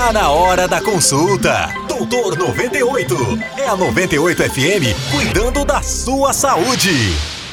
Tá na hora da consulta. Doutor 98. É a 98 FM cuidando da sua saúde.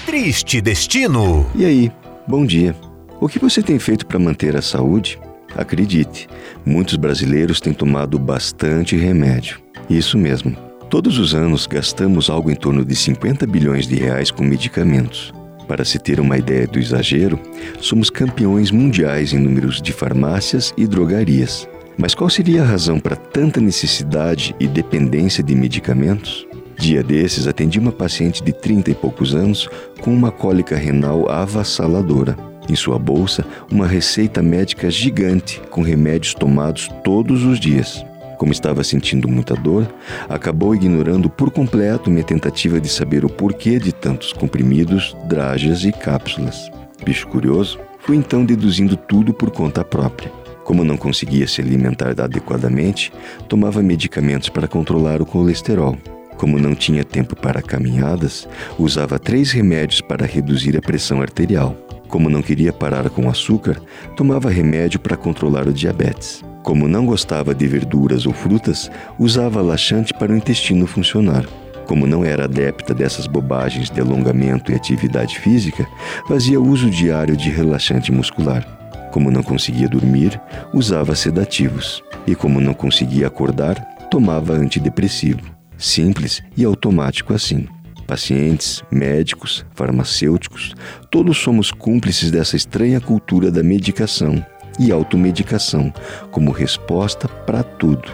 Triste destino. E aí, bom dia. O que você tem feito para manter a saúde? Acredite, muitos brasileiros têm tomado bastante remédio. Isso mesmo. Todos os anos gastamos algo em torno de 50 bilhões de reais com medicamentos. Para se ter uma ideia do exagero, somos campeões mundiais em números de farmácias e drogarias. Mas qual seria a razão para tanta necessidade e dependência de medicamentos? Dia desses, atendi uma paciente de 30 e poucos anos com uma cólica renal avassaladora. Em sua bolsa, uma receita médica gigante com remédios tomados todos os dias. Como estava sentindo muita dor, acabou ignorando por completo minha tentativa de saber o porquê de tantos comprimidos, dragas e cápsulas. Bicho curioso, fui então deduzindo tudo por conta própria. Como não conseguia se alimentar adequadamente, tomava medicamentos para controlar o colesterol. Como não tinha tempo para caminhadas, usava três remédios para reduzir a pressão arterial. Como não queria parar com açúcar, tomava remédio para controlar o diabetes. Como não gostava de verduras ou frutas, usava laxante para o intestino funcionar. Como não era adepta dessas bobagens de alongamento e atividade física, fazia uso diário de relaxante muscular. Como não conseguia dormir, usava sedativos. E como não conseguia acordar, tomava antidepressivo. Simples e automático assim. Pacientes, médicos, farmacêuticos, todos somos cúmplices dessa estranha cultura da medicação e automedicação como resposta para tudo.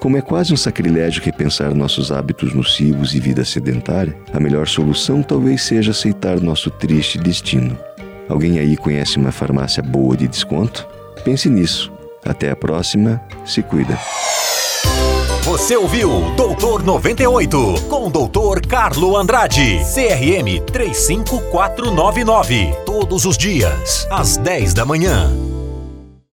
Como é quase um sacrilégio repensar nossos hábitos nocivos e vida sedentária, a melhor solução talvez seja aceitar nosso triste destino. Alguém aí conhece uma farmácia boa de desconto? Pense nisso. Até a próxima. Se cuida. Você ouviu Doutor 98 com o Doutor Carlo Andrade, CRM 35499. Todos os dias, às 10 da manhã.